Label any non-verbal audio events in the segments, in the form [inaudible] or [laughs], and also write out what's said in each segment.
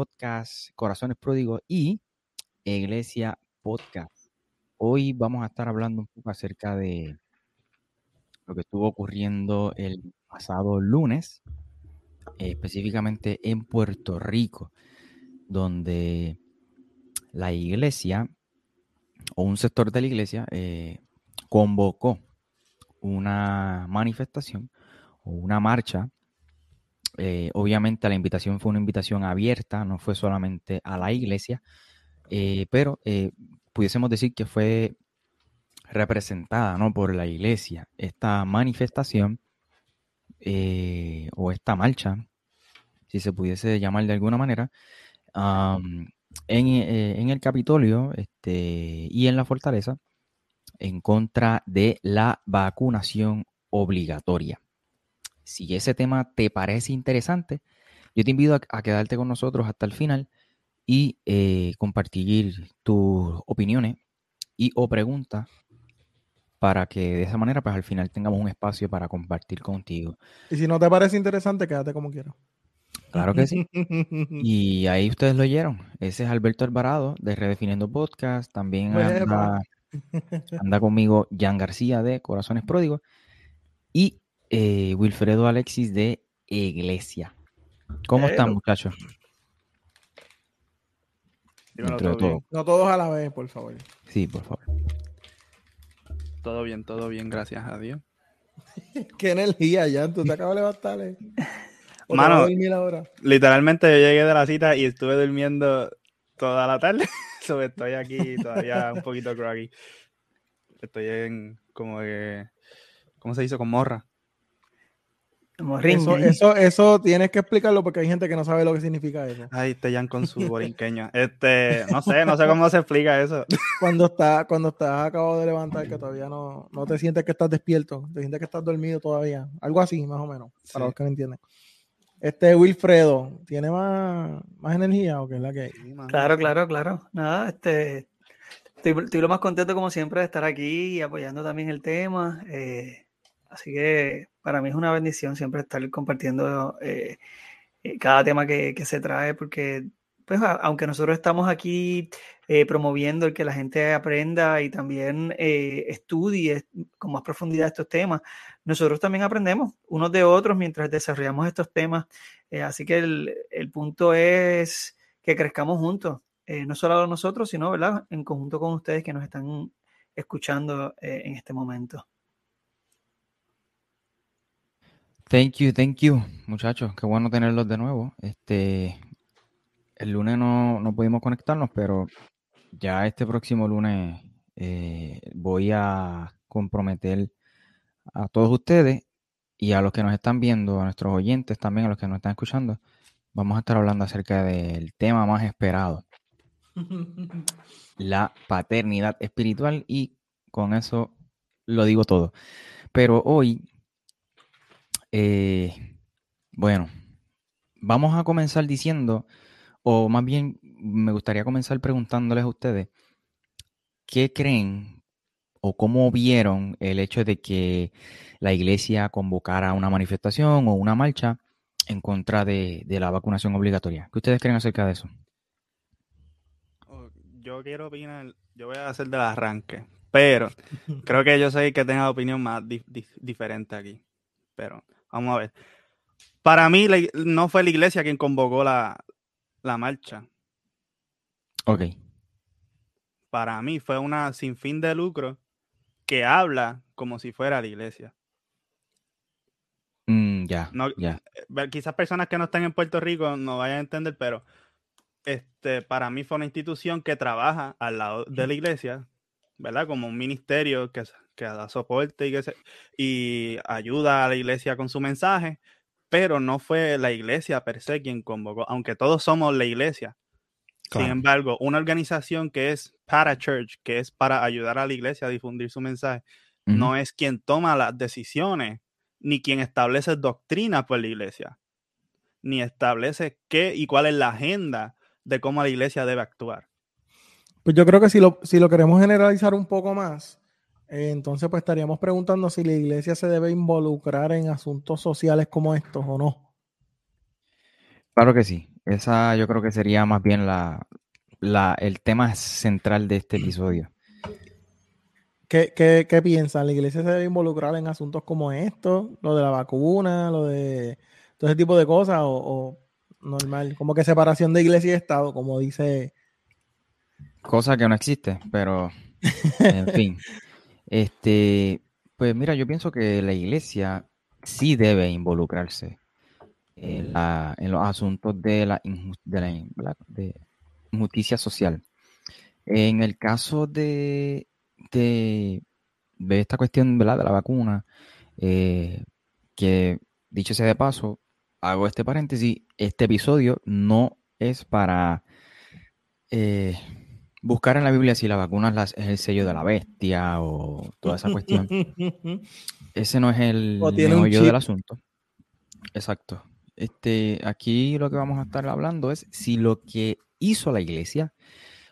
Podcast, Corazones Pródigos y Iglesia Podcast. Hoy vamos a estar hablando un poco acerca de lo que estuvo ocurriendo el pasado lunes, específicamente en Puerto Rico, donde la iglesia o un sector de la iglesia eh, convocó una manifestación o una marcha eh, obviamente la invitación fue una invitación abierta, no fue solamente a la iglesia, eh, pero eh, pudiésemos decir que fue representada ¿no? por la iglesia esta manifestación o esta marcha, si se pudiese llamar de alguna manera, en, el Capitolio este, y en la fortaleza en contra de la vacunación obligatoria si ese tema te parece interesante, yo te invito a, quedarte con nosotros hasta el final y eh, compartir tus opiniones y o preguntas para que de esa manera pues al final tengamos un espacio para compartir contigo. Y si no te parece interesante, quédate como quieras. Claro que sí. [laughs] y ahí ustedes lo oyeron. Ese es Alberto Alvarado de Redefiniendo Podcast. También anda, anda conmigo Jan García de Corazones Pródigos. Y eh, Wilfredo Alexis de Iglesia. ¿Cómo están, muchachos? No todos a la vez, por favor. Sí, por favor. Todo bien, todo bien, gracias a Dios. [laughs] Qué energía, ya. Tú te acabas de levantar. Eh? Mano, literalmente yo llegué de la cita y estuve durmiendo toda la tarde. [laughs] estoy aquí todavía un poquito groggy. Estoy en como que. ¿Cómo se hizo? Con morra. Eso, eso, eso, tienes que explicarlo porque hay gente que no sabe lo que significa eso. Ay, te llaman con su [laughs] borinqueño. Este, no sé, no sé cómo se explica eso. Cuando estás, cuando estás acabado de levantar, que todavía no, no te sientes que estás despierto, te sientes que estás dormido todavía. Algo así, más o menos, para los que no entienden. Este Wilfredo, ¿tiene más, más energía o qué es la que Claro, claro, claro. Nada, este, estoy, estoy, lo más contento como siempre de estar aquí y apoyando también el tema. Eh, Así que para mí es una bendición siempre estar compartiendo eh, eh, cada tema que, se trae, porque pues, aunque nosotros estamos aquí eh, promoviendo el que la gente aprenda y también estudie con más profundidad estos temas, nosotros también aprendemos unos de otros mientras desarrollamos estos temas. así que el, el, punto es que crezcamos juntos, no solo nosotros, sino ¿verdad? en conjunto con ustedes que nos están escuchando en este momento. Thank you, thank you, muchachos. Qué bueno tenerlos de nuevo. Este, el lunes no, no pudimos conectarnos, pero ya este próximo lunes eh, voy a comprometer a todos ustedes y a los que nos están viendo, a nuestros oyentes también, a los que nos están escuchando, vamos a estar hablando acerca del tema más esperado, [laughs] la paternidad espiritual y con eso lo digo todo. Pero hoy eh, bueno, vamos a comenzar diciendo, o más bien me gustaría comenzar preguntándoles a ustedes, ¿qué creen o cómo vieron el hecho de que la iglesia convocara una manifestación o una marcha en contra de, la vacunación obligatoria? ¿Qué ustedes creen acerca de eso? Oh, yo quiero opinar, yo voy a hacer del arranque, pero [laughs] creo que yo soy el que tenga opinión más diferente aquí. Pero Vamos a ver. Para mí, no fue la iglesia quien convocó la, marcha. Ok. Para mí fue una sin fin de lucro que habla como si fuera la iglesia. Mm, ya, eh, Quizás personas que no están en Puerto Rico no vayan a entender, pero este, para mí fue una institución que trabaja al lado de la iglesia, ¿verdad? Como un ministerio que, que da soporte y, que y ayuda a la iglesia con su mensaje, pero no fue la iglesia per se quien convocó, aunque todos somos la iglesia. Sin embargo, una organización que es para church, que es para ayudar a la iglesia a difundir su mensaje, no es quien toma las decisiones, ni quien establece doctrina por la iglesia, ni establece qué y cuál es la agenda de cómo la iglesia debe actuar. Pues yo creo que si lo, si lo queremos generalizar un poco más, entonces pues estaríamos preguntando si la iglesia se debe involucrar en asuntos sociales como estos o no. Claro que sí. Esa yo creo que sería más bien la, el tema central de este episodio. ¿Qué, qué, qué piensan? ¿La iglesia se debe involucrar en asuntos como estos? Lo de la vacuna, lo de todo ese tipo de cosas, o, normal, como que separación de iglesia y Estado, como dice. Cosa que no existe, pero en fin. [laughs] Este, pues mira, yo pienso que la iglesia sí debe involucrarse en, los asuntos de la, de injusticia social. En el caso de, de, esta cuestión de la vacuna, eh, que dicho sea de paso, hago este paréntesis, este episodio no es para eh, buscar en la Biblia si la vacuna es, el sello de la bestia o toda esa cuestión. Ese no es el meollo del asunto. Exacto. Este, aquí lo que vamos a estar hablando es si lo que hizo la iglesia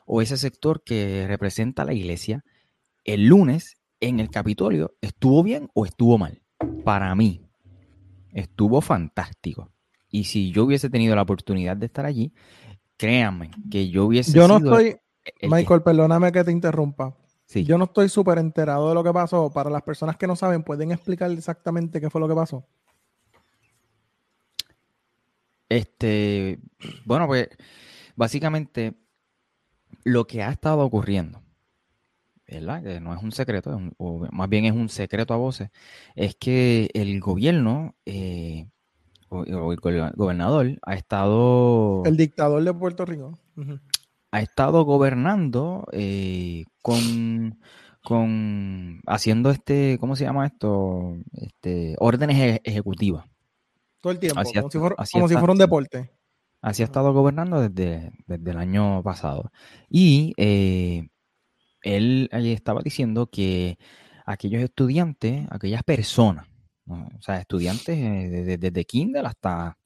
o ese sector que representa a la iglesia el lunes en el Capitolio estuvo bien o estuvo mal. Para mí, estuvo fantástico. Y si yo hubiese tenido la oportunidad de estar allí, créanme que yo hubiese. Yo no estoy. Michael, perdóname que te interrumpa. Sí. Yo no estoy súper enterado de lo que pasó. Para las personas que no saben, ¿pueden explicar exactamente qué fue lo que pasó? Este, bueno, pues básicamente lo que ha estado ocurriendo, ¿verdad? Que no es un secreto, o más bien es un secreto a voces, es que el gobierno eh, o, el gobernador ha estado... El dictador de Puerto Rico. Ha estado gobernando eh, con, con haciendo este, ¿cómo se llama esto? Este, órdenes ejecutivas. Todo el tiempo, como, si, fuera, un deporte. Así ha estado gobernando desde, desde el año pasado. Y eh, él estaba diciendo que aquellos estudiantes, aquellas personas, o sea, estudiantes eh, desde, kinder hasta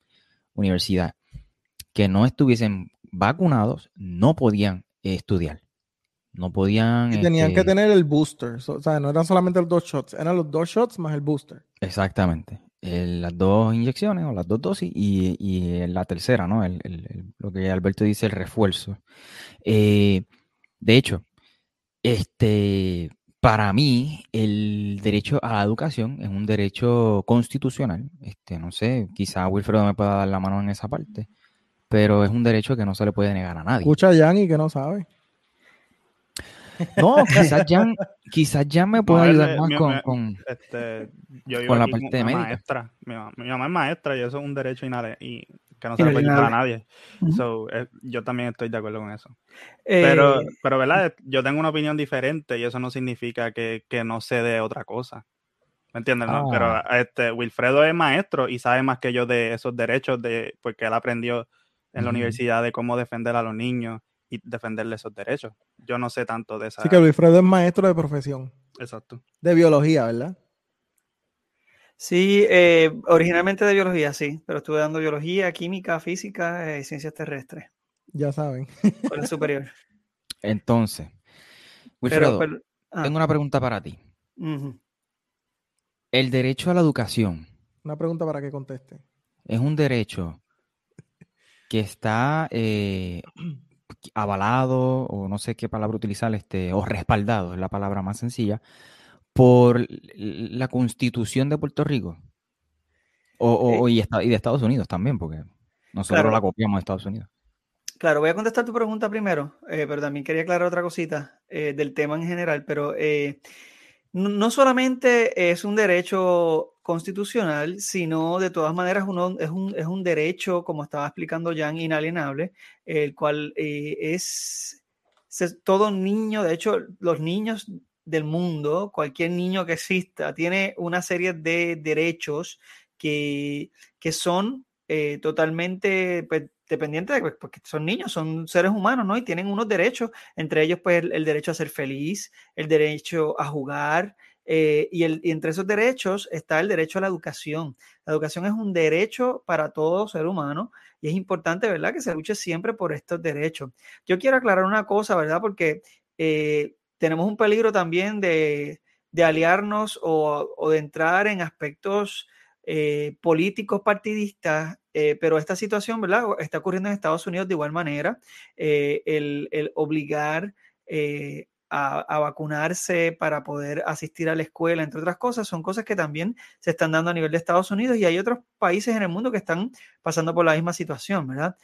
universidad, que no estuviesen vacunados, no podían estudiar. No podían. Y tenían que este tener el booster. o sea, no eran solamente los dos shots, eran los dos shots más el booster. Exactamente las dos inyecciones o las dos dosis y, la tercera, ¿no? lo que Alberto dice, el refuerzo. Eh, de hecho, este, para mí, el derecho a la educación es un derecho constitucional. Este, no sé, quizá Wilfredo me pueda dar la mano en esa parte, pero es un derecho que no se le puede negar a nadie. Escucha a Jan y que no sabe. No, [laughs] quizás ya, quizás ya me pueda ayudar más con, con, este, con la parte médica. Maestra. Mi, mamá, es maestra y eso es un derecho y que no se le puede quitar a nadie. Eh, yo también estoy de acuerdo con eso. Pero, eh, pero, ¿verdad? Yo tengo una opinión diferente y eso no significa que, que no sé de otra cosa. ¿Me entiendes? Pero ah. este, Wilfredo es maestro y sabe más que yo de esos derechos, de, porque él aprendió en la universidad de cómo defender a los niños y defenderle esos derechos. Yo no sé tanto de esa. Sí, que Wilfredo es maestro de profesión. Exacto. De biología, ¿verdad? Sí, eh, originalmente de biología, sí, pero estuve dando biología, química, física y eh, ciencias terrestres. Ya saben. Con el superior. [laughs] Entonces, Wilfredo, ah. tengo una pregunta para ti. El derecho a la educación. Una pregunta para que conteste. Es un derecho que está eh, [clears throat] avalado, o no sé qué palabra utilizar, este, o respaldado, es la palabra más sencilla, por la constitución de Puerto Rico. O, eh y, de Estados Unidos también, porque nosotros la copiamos de Estados Unidos. Claro, voy a contestar tu pregunta primero, eh, pero también quería aclarar otra cosita eh, del tema en general, pero no solamente es un derecho constitucional, sino de todas maneras uno, es, un, es, un, derecho, como estaba explicando Jan, inalienable, el cual eh, es, todo niño, de hecho, los niños del mundo, cualquier niño que exista, tiene una serie de derechos que, que son eh, totalmente, pues, dependiente de porque pues, son niños, son seres humanos, ¿no? Y tienen unos derechos, entre ellos, pues, el, derecho a ser feliz, el derecho a jugar, eh, y, entre esos derechos está el derecho a la educación. La educación es un derecho para todo ser humano y es importante, ¿verdad?, que se luche siempre por estos derechos. Yo quiero aclarar una cosa, ¿verdad?, porque eh, tenemos un peligro también de, aliarnos o, o, de entrar en aspectos eh, políticos partidistas, eh, pero esta situación, ¿verdad? Está ocurriendo en Estados Unidos de igual manera, eh, el, el, obligar a, a, vacunarse para poder asistir a la escuela, entre otras cosas, son cosas que también se están dando a nivel de Estados Unidos y hay otros países en el mundo que están pasando por la misma situación, ¿verdad?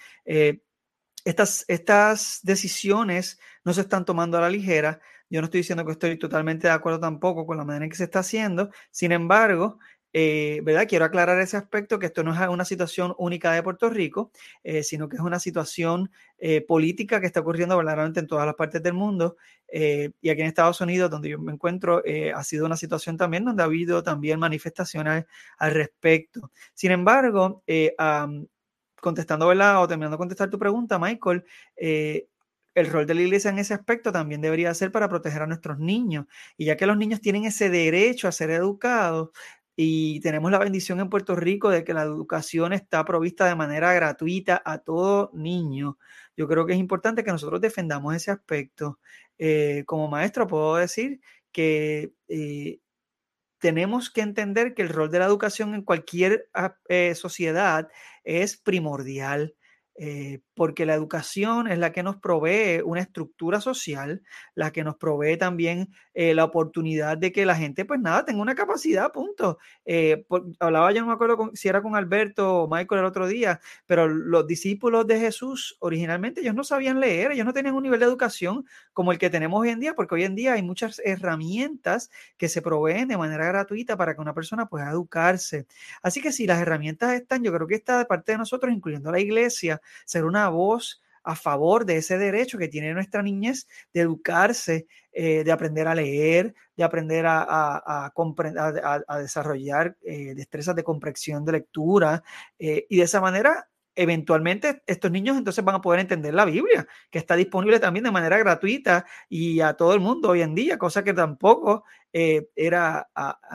estas, estas decisiones no se están tomando a la ligera. Yo no estoy diciendo que estoy totalmente de acuerdo tampoco con la manera en que se está haciendo. Sin embargo, eh, ¿verdad? Quiero aclarar ese aspecto, que esto no es una situación única de Puerto Rico, eh, sino que es una situación eh, política que está ocurriendo verdaderamente en todas las partes del mundo. y aquí en Estados Unidos, donde yo me encuentro, ha sido una situación también donde ha habido también manifestaciones al respecto. Sin embargo, contestando, ¿verdad? O terminando de contestar tu pregunta, Michael, el rol de la iglesia en ese aspecto también debería ser para proteger a nuestros niños. Y ya que los niños tienen ese derecho a ser educados, y tenemos la bendición en Puerto Rico de que la educación está provista de manera gratuita a todo niño. Yo creo que es importante que nosotros defendamos ese aspecto. Eh, como maestro puedo decir que eh, tenemos que entender que el rol de la educación en cualquier ah, eh, sociedad es primordial. Eh, porque la educación es la que nos provee una estructura social, la que nos provee también eh, la oportunidad de que la gente, pues nada, tenga una capacidad, punto. Eh, hablaba yo, no me acuerdo si era con Alberto o Michael el otro día, pero los discípulos de Jesús originalmente ellos no sabían leer, ellos no tenían un nivel de educación como el que tenemos hoy en día, porque hoy en día hay muchas herramientas que se proveen de manera gratuita para que una persona pueda educarse. Así que si las herramientas están, yo creo que está de parte de nosotros, incluyendo la iglesia, ser una voz a favor de ese derecho que tiene nuestra niñez de educarse, eh, de aprender a leer, de aprender a, a, a, desarrollar eh, destrezas de comprensión de lectura eh, y de esa manera eventualmente estos niños entonces van a poder entender la Biblia, que está disponible también de manera gratuita y a todo el mundo hoy en día, cosa que tampoco era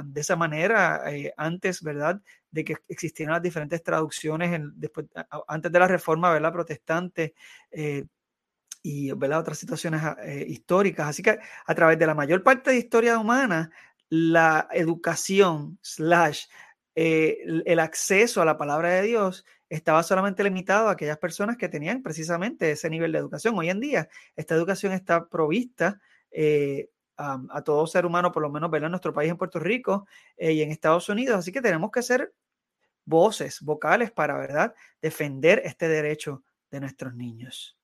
de esa manera antes, ¿verdad? De que existieran las diferentes traducciones después, antes de la reforma ¿verdad? protestante eh, y ¿verdad? otras situaciones ah, eh, históricas. Así que a través de la mayor parte de historia humana, la educación slash eh, el acceso a la palabra de Dios estaba solamente limitado a aquellas personas que tenían precisamente ese nivel de educación. Hoy en día, esta educación está provista a, a, todo ser humano, por lo menos en nuestro país, en Puerto Rico y en Estados Unidos. Así que tenemos que ser voces, vocales para, ¿verdad?, defender este derecho de nuestros niños.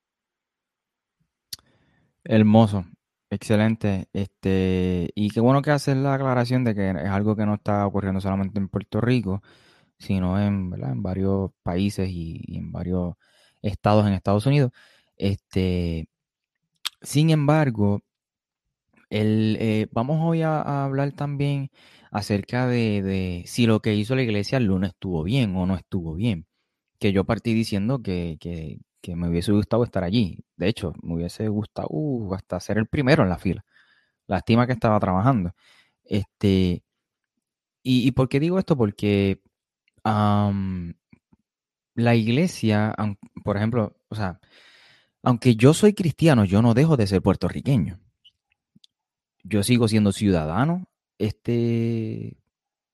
Hermoso, excelente. Este, y qué bueno que haces la aclaración de que es algo que no está ocurriendo solamente en Puerto Rico, sino en, ¿verdad? en varios países y, en varios estados en Estados Unidos. Este, sin embargo, el, eh, vamos hoy a hablar también acerca de, si lo que hizo la iglesia el lunes estuvo bien o no estuvo bien. Que yo partí diciendo que, me hubiese gustado estar allí. De hecho, me hubiese gustado hasta ser el primero en la fila. Lástima que estaba trabajando. Este, y, por qué digo esto? Porque la iglesia, por ejemplo, o sea, aunque yo soy cristiano, yo no dejo de ser puertorriqueño. Yo sigo siendo ciudadano este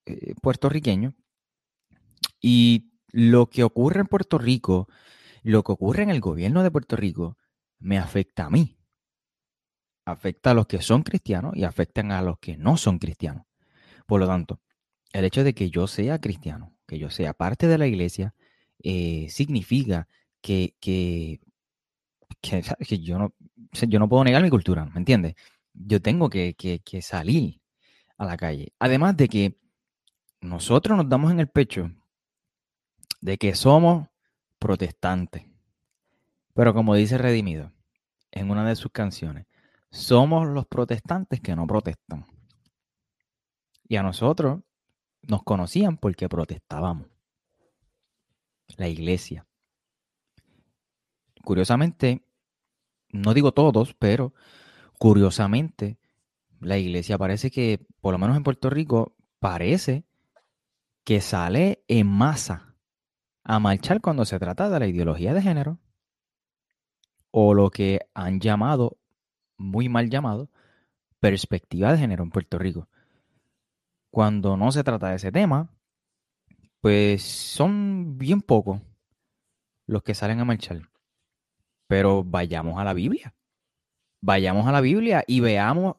eh, puertorriqueño. Y lo que ocurre en Puerto Rico, lo que ocurre en el gobierno de Puerto Rico, me afecta a mí. Afecta a los que son cristianos y afectan a los que no son cristianos. Por lo tanto, el hecho de que yo sea cristiano, que yo sea parte de la iglesia, eh, significa que, que, que, [laughs] yo, no, yo no puedo negar mi cultura, ¿me entiendes? Yo tengo que, que salir a la calle. Además de que nosotros nos damos en el pecho de que somos protestantes. Pero como dice Redimido en una de sus canciones, somos los protestantes que no protestan. Y a nosotros nos conocían porque protestábamos. La iglesia. curiosamente, no digo todos, pero curiosamente, la iglesia parece que, por lo menos en Puerto Rico, parece que sale en masa a marchar cuando se trata de la ideología de género o lo que han llamado, muy mal llamado, perspectiva de género en Puerto Rico. Cuando no se trata de ese tema, pues son bien pocos los que salen a marchar. Pero vayamos a la Biblia. Vayamos a la Biblia y veamos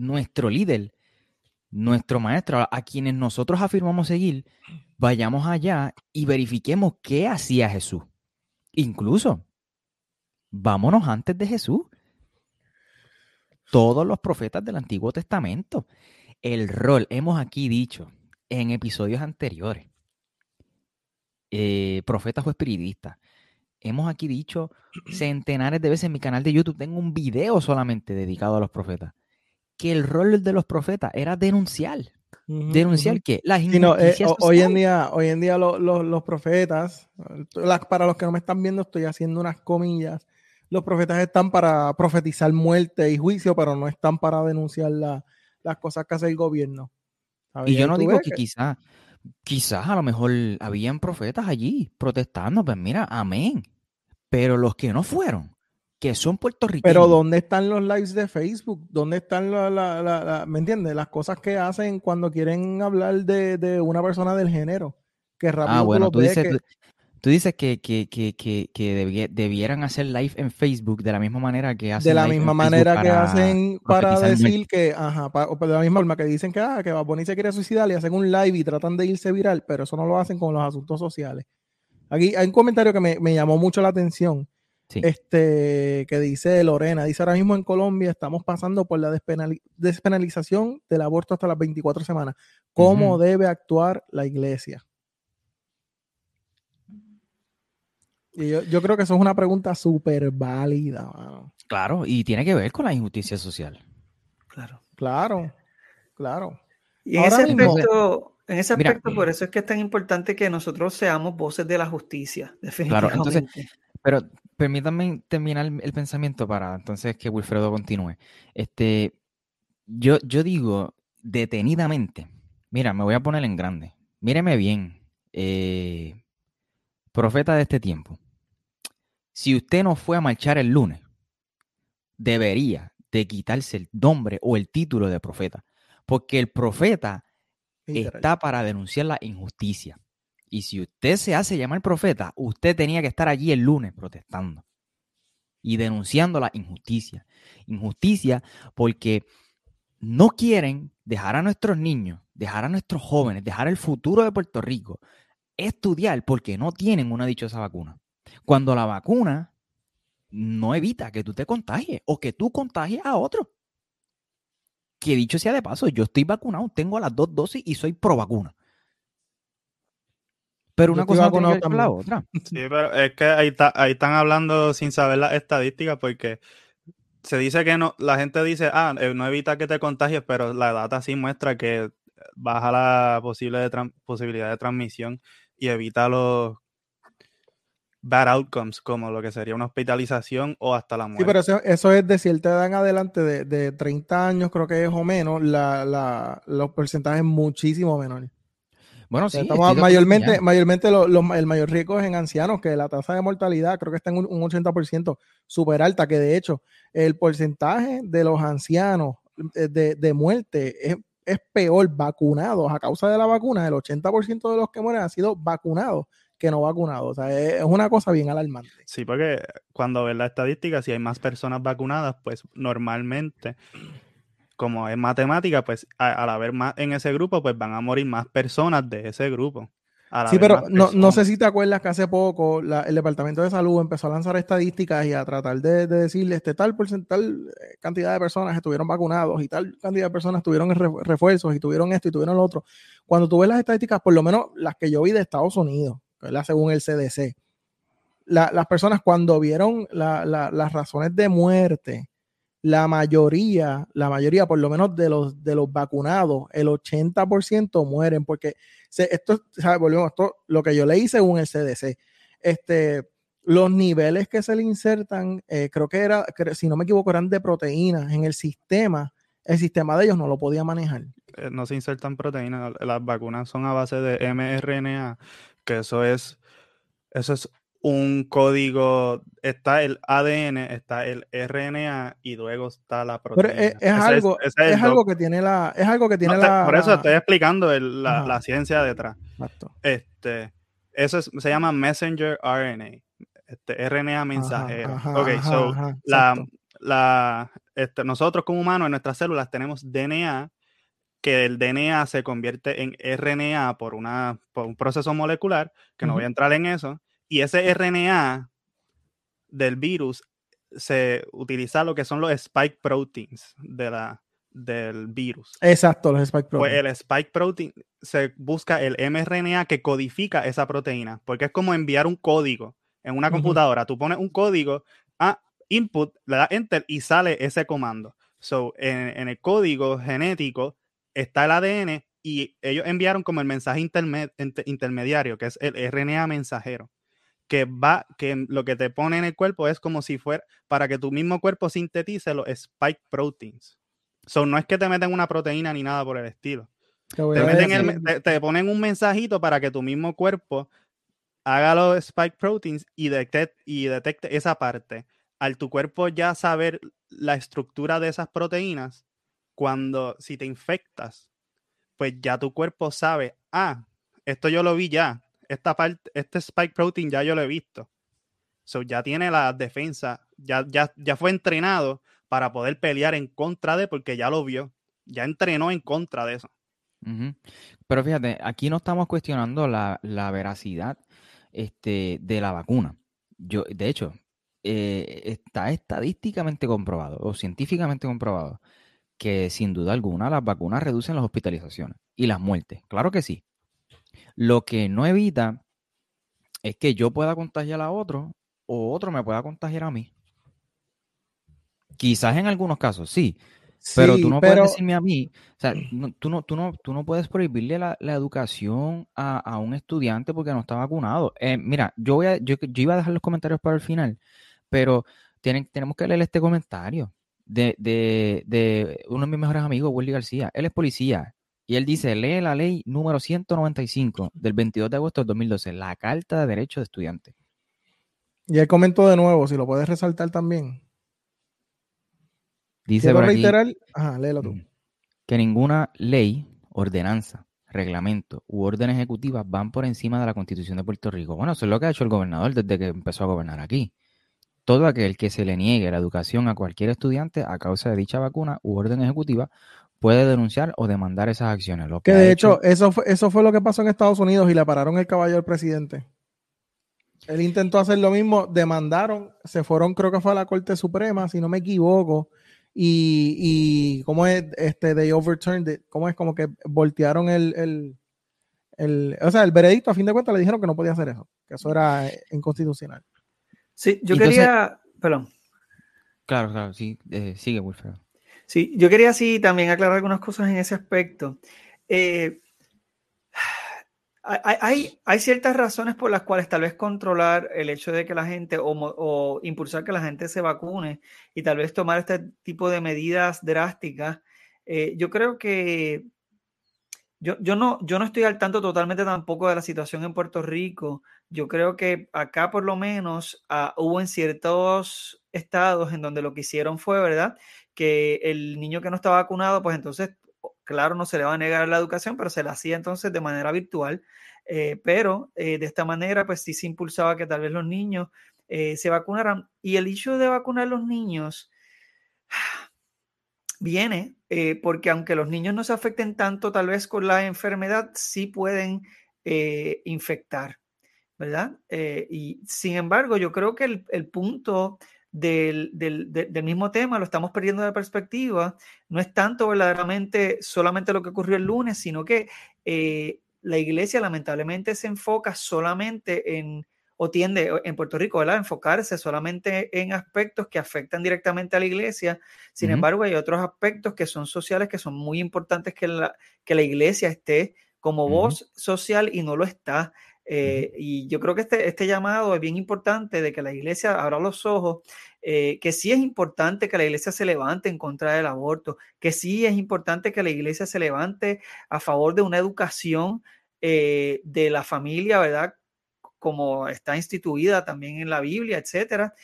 nuestro líder, nuestro maestro, a quienes nosotros afirmamos seguir, vayamos allá y verifiquemos qué hacía Jesús. Incluso, vámonos antes de Jesús. Todos los profetas del Antiguo Testamento. El rol, hemos aquí dicho en episodios anteriores, eh, profetas o espiritistas, hemos aquí dicho centenares de veces en mi canal de YouTube, tengo un video solamente dedicado a los profetas, que el rol de los profetas era denunciar. Denunciar que las Sí, no, eh, hoy en día, hoy en día lo- lo- los profetas, las- para los que no me están viendo, estoy haciendo unas comillas. Los profetas están para profetizar muerte y juicio, pero no están para denunciar la- las cosas que hace el gobierno. Y yo no digo ves que quizás, quizás a lo mejor habían profetas allí protestando, pues mira, amén. Pero los que no fueron, que son puertorriqueños. Pero ¿dónde están los lives de Facebook? ¿Dónde están la, la- ¿me entiendes? Las cosas que hacen cuando quieren hablar de, de una persona del género. Que rápido Ah, bueno, tú dices, que- tú, tú dices que, que, que, que, que debie- debieran hacer live en Facebook de la misma manera que hacen de la live misma Facebook manera que hacen para decir que, ajá, o de la misma forma que dicen que, ah, que Bad Bunny se quiere suicidar y hacen un live y tratan de irse viral, pero eso no lo hacen con los asuntos sociales. Aquí hay un comentario que me, me llamó mucho la atención, Sí. este, que dice Lorena, dice ahora mismo en Colombia estamos pasando por la despenali- despenalización del aborto hasta las 24 semanas. ¿Cómo debe actuar la iglesia? Y yo, yo creo que eso es una pregunta súper válida, mano. Claro, y tiene que ver con la injusticia social. Claro. Claro, claro. Y en ese mismo- aspecto, en ese Mira, aspecto, por eso es que es tan importante que nosotros seamos voces de la justicia, Claro, definitivamente. entonces, Pero permítanme terminar el pensamiento para entonces que Wilfredo continúe. Este, yo, yo digo detenidamente, mira, me voy a poner en grande. Míreme bien, eh, profeta de este tiempo. Si usted no fue a marchar el lunes, debería de quitarse el nombre o el título de profeta, porque el profeta Literal. está para denunciar la injusticia. Y si usted se hace llamar profeta, usted tenía que estar allí el lunes protestando y denunciando la injusticia. Injusticia porque no quieren dejar a nuestros niños, dejar a nuestros jóvenes, dejar el futuro de Puerto Rico estudiar porque no tienen una dichosa vacuna. Cuando la vacuna no evita que tú te contagies o que tú contagies a otro. Que dicho sea de paso, yo estoy vacunado, tengo las dos dosis y soy pro vacuna. Pero una cosa no tiene que ver vacunado con la otra. Sí, pero es que ahí, ta- ahí están hablando sin saber las estadísticas porque se dice que no, la gente dice, ah, eh, no evita que te contagies, pero la data sí muestra que baja la posible de posibilidad de transmisión y evita los bad outcomes, como lo que sería una hospitalización o hasta la muerte. Sí, pero eso, eso es de cierta edad en adelante, de, de 30 años creo que es o menos, la, la- los porcentajes muchísimo menores. Bueno, sí. estamos mayormente, mayormente lo- lo- el mayor riesgo es en ancianos, que la tasa de mortalidad creo que está en un, un 80% súper alta, que de hecho el porcentaje de los ancianos eh, de, de muerte es, es peor vacunados a causa de la vacuna. El 80% de los que mueren han sido vacunados que no vacunados. O sea, es, es una cosa bien alarmante. Sí, porque cuando ves la estadística, si hay más personas vacunadas, pues normalmente, como es matemática, pues al haber más en ese grupo, pues van a morir más personas de ese grupo. Sí, pero no, no sé si te acuerdas que hace poco la- el Departamento de Salud empezó a lanzar estadísticas y a tratar de, de decirle este tal porcentaje, cantidad de personas estuvieron vacunados y tal cantidad de personas tuvieron re- refuerzos y tuvieron esto y tuvieron lo otro. Cuando tú ves las estadísticas, por lo menos las que yo vi de Estados Unidos, ¿verdad? según el CDC, la- las personas cuando vieron la- la- las razones de muerte, la mayoría, la mayoría por lo menos de los, de los vacunados, el 80% mueren porque se- esto. Volvemos, esto, lo que yo leí según el CDC, este, los niveles que se le insertan, eh, creo que era, si no me equivoco, eran de proteínas en el sistema, el sistema de ellos no lo podía manejar. Eh, no se insertan proteínas, las vacunas son a base de mRNA, que eso es, eso es un código, está el ADN, está el RNA y luego está la proteína. Pero es, algo, es, algo que tiene la, es algo que tiene la. Por eso estoy explicando la, la, ciencia detrás. Exacto. Este, eso se llama messenger RNA, este, RNA mensajero. ok, so la, la, este, nosotros como humanos en nuestras células tenemos DNA, que el DNA se convierte en RNA por, una, por un proceso molecular, que no voy a entrar en eso y ese RNA del virus se utiliza lo que son los spike proteins de la, del virus. Exacto, los spike proteins. Pues el spike protein se busca el mRNA que codifica esa proteína, porque es como enviar un código en una computadora. Tú pones un código a input, le das enter y sale ese comando. So, en, el código genético está el ADN y ellos enviaron como el mensaje intermediario, que es el RNA mensajero que va, que lo que te pone en el cuerpo es como si fuera para que tu mismo cuerpo sintetice los spike proteins. So, no es que te meten una proteína ni nada por el estilo. Te, ponen un mensajito para que tu mismo cuerpo haga los spike proteins y, detecte, y detecte esa parte. Al tu cuerpo ya saber la estructura de esas proteínas, cuando si te infectas, pues ya tu cuerpo sabe, ah, esto yo lo vi ya, esta parte, este spike protein ya yo lo he visto. Ya tiene la defensa, ya, ya, ya fue entrenado para poder pelear en contra de, porque ya lo vio, ya entrenó en contra de eso. Pero fíjate, aquí no estamos cuestionando la, veracidad este, de la vacuna. Yo, de hecho, eh, está estadísticamente comprobado o científicamente comprobado que sin duda alguna las vacunas reducen las hospitalizaciones y las muertes. Claro que sí. Lo que no evita es que yo pueda contagiar a otro o otro me pueda contagiar a mí. Quizás en algunos casos, sí. Pero tú no puedes decirme a mí, o sea, [clears throat] tú, no, tú, no, tú no puedes prohibirle la, educación a, un estudiante porque no está vacunado. Eh, mira, yo, voy a, yo, iba a dejar los comentarios para el final, pero tienen, tenemos que leer este comentario de, de, de uno de mis mejores amigos, Willy García. Él es policía y él dice, lee la ley número 195 del 22 de agosto del 2012, la Carta de Derecho de Estudiante. Y él comentó de nuevo, si lo puedes resaltar también. Dice por ajá, léelo tú. Que ninguna ley, ordenanza, reglamento u orden ejecutiva van por encima de la Constitución de Puerto Rico. Bueno, eso es lo que ha hecho el gobernador desde que empezó a gobernar aquí. Todo aquel que se le niegue la educación a cualquier estudiante a causa de dicha vacuna u orden ejecutiva puede denunciar o demandar esas acciones. Lo que, de hecho, eso, fue, eso fue lo que pasó en Estados Unidos y le pararon el caballo al presidente. Él intentó hacer lo mismo, demandaron, se fueron, creo que fue a la Corte Suprema, si no me equivoco, y, y ¿cómo es? Este, they overturned ¿cómo es? Como que voltearon el, el, o sea, el veredicto, a fin de cuentas, le dijeron que no podía hacer eso, que eso era inconstitucional. Sí, yo quería, perdón. Claro, claro, sí, eh, sigue, Wilfredo. Sí, yo quería sí también aclarar algunas cosas en ese aspecto. Eh, hay, hay, ciertas razones por las cuales tal vez controlar el hecho de que la gente o, impulsar que la gente se vacune y tal vez tomar este tipo de medidas drásticas. Eh, yo creo que yo, yo, no, yo no estoy al tanto totalmente tampoco de la situación en Puerto Rico. Yo creo que acá por lo menos ah, hubo en ciertos estados en donde lo que hicieron fue, ¿verdad? Que el niño que no está vacunado, pues entonces, claro, no se le va a negar la educación, pero se la hacía entonces de manera virtual. Eh, pero eh, de esta manera, pues sí se impulsaba que tal vez los niños eh, se vacunaran. Y el hecho de vacunar a los niños [sighs] viene porque aunque los niños no se afecten tanto tal vez con la enfermedad, sí pueden infectar, ¿verdad? y sin embargo, yo creo que el, el punto del, mismo tema, lo estamos perdiendo de perspectiva. No es tanto verdaderamente solamente lo que ocurrió el lunes, sino que eh, la iglesia lamentablemente se enfoca solamente en, o tiende en Puerto Rico, ¿verdad? Enfocarse solamente en aspectos que afectan directamente a la iglesia. Sin embargo, hay otros aspectos que son sociales, que son muy importantes que la, que la iglesia esté como voz social y no lo está. Eh, y yo creo que este, este llamado es bien importante de que la iglesia abra los ojos, eh, que sí es importante que la iglesia se levante en contra del aborto, que sí es importante que la iglesia se levante a favor de una educación de la familia, ¿verdad? Como está instituida también en la Biblia, etcétera.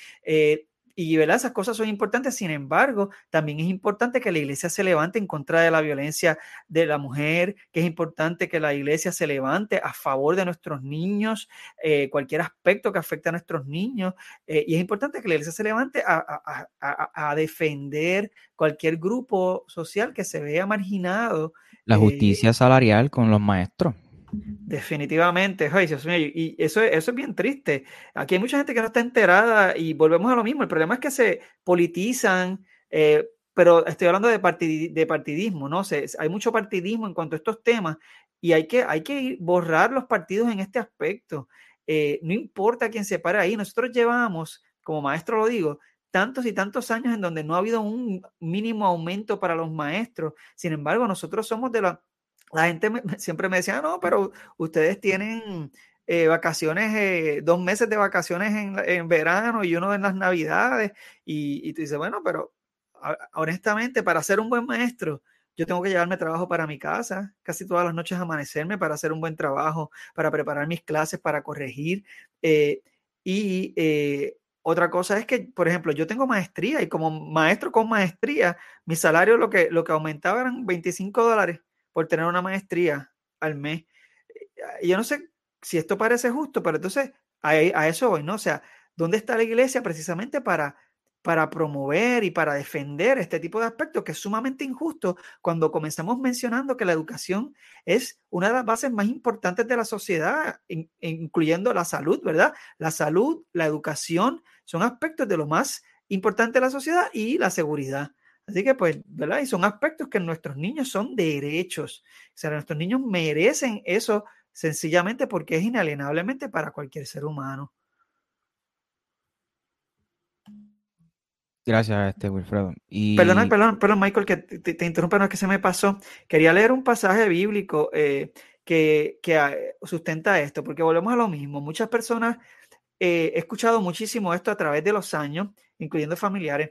Y ¿verdad? esas cosas son importantes, sin embargo, también es importante que la iglesia se levante en contra de la violencia de la mujer, que es importante que la iglesia se levante a favor de nuestros niños, eh, cualquier aspecto que afecte a nuestros niños. Eh, y es importante que la iglesia se levante a, a, defender cualquier grupo social que se vea marginado. La eh, justicia salarial con los maestros. Definitivamente, y eso, eso es bien triste. Aquí hay mucha gente que no está enterada y volvemos a lo mismo. El problema es que se politizan, eh, pero estoy hablando de, de partidismo, ¿no? sé hay mucho partidismo en cuanto a estos temas y hay que, hay que borrar los partidos en este aspecto. Eh, no importa quién se pare ahí, nosotros llevamos, como maestro lo digo, tantos y tantos años en donde no ha habido un mínimo aumento para los maestros. Sin embargo, nosotros somos de la la gente siempre me decía, no, pero ustedes tienen eh, vacaciones, eh, dos meses de vacaciones en, verano y uno en las navidades. Y, y tú dices, bueno, pero honestamente, para ser un buen maestro, yo tengo que llevarme trabajo para mi casa, casi todas las noches amanecerme para hacer un buen trabajo, para preparar mis clases, para corregir. Eh, y otra cosa es que, por ejemplo, yo tengo maestría y como maestro con maestría, mi salario lo que, lo que aumentaba eran 25 dólares por tener una maestría al mes. Eh, yo no sé si esto parece justo, pero entonces a, eso voy, ¿no? O sea, ¿dónde está la iglesia precisamente para, para promover y para defender este tipo de aspectos que es sumamente injusto cuando comenzamos mencionando que la educación es una de las bases más importantes de la sociedad, incluyendo la salud, ¿verdad? La salud, la educación son aspectos de lo más importante de la sociedad y la seguridad. Así que, pues, ¿verdad? Y son aspectos que nuestros niños son derechos. O sea, nuestros niños merecen eso sencillamente porque es inalienablemente para cualquier ser humano. Gracias, este Wilfredo. Y... Perdona, perdón, perdón, Michael, que te, interrumpa, no es que se me pasó. Quería leer un pasaje bíblico eh, que, que, ah, sustenta esto, porque volvemos a lo mismo. Muchas personas, eh, he escuchado muchísimo esto a través de los años, incluyendo familiares,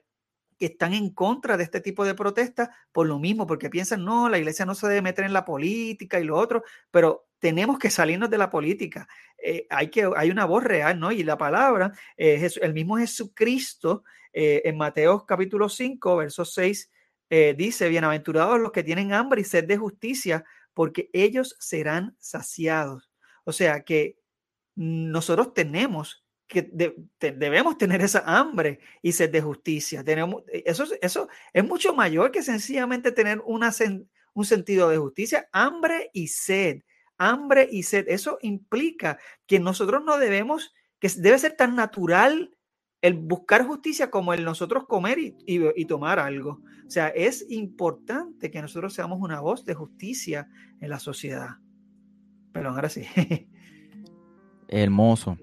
que están en contra de este tipo de protestas por lo mismo, porque piensan, no, la iglesia no se debe meter en la política y lo otro, pero tenemos que salirnos de la política. Eh, hay, que, hay una voz real, ¿no? Y la palabra, eh, el mismo Jesucristo eh, en Mateo capítulo 5, verso 6, dice, bienaventurados los que tienen hambre y sed de justicia, porque ellos serán saciados. O sea que nosotros tenemos que debemos tener esa hambre y sed de justicia. Tenemos, e, eso, eso es mucho mayor que sencillamente tener una, un sentido de justicia, hambre y sed. Hambre y sed. Eso implica que nosotros no debemos, que debe ser tan natural el buscar justicia como el nosotros comer y, y tomar algo. O sea, es importante que nosotros seamos una voz de justicia en la sociedad. Perdón, ahora sí. [laughs] Hermoso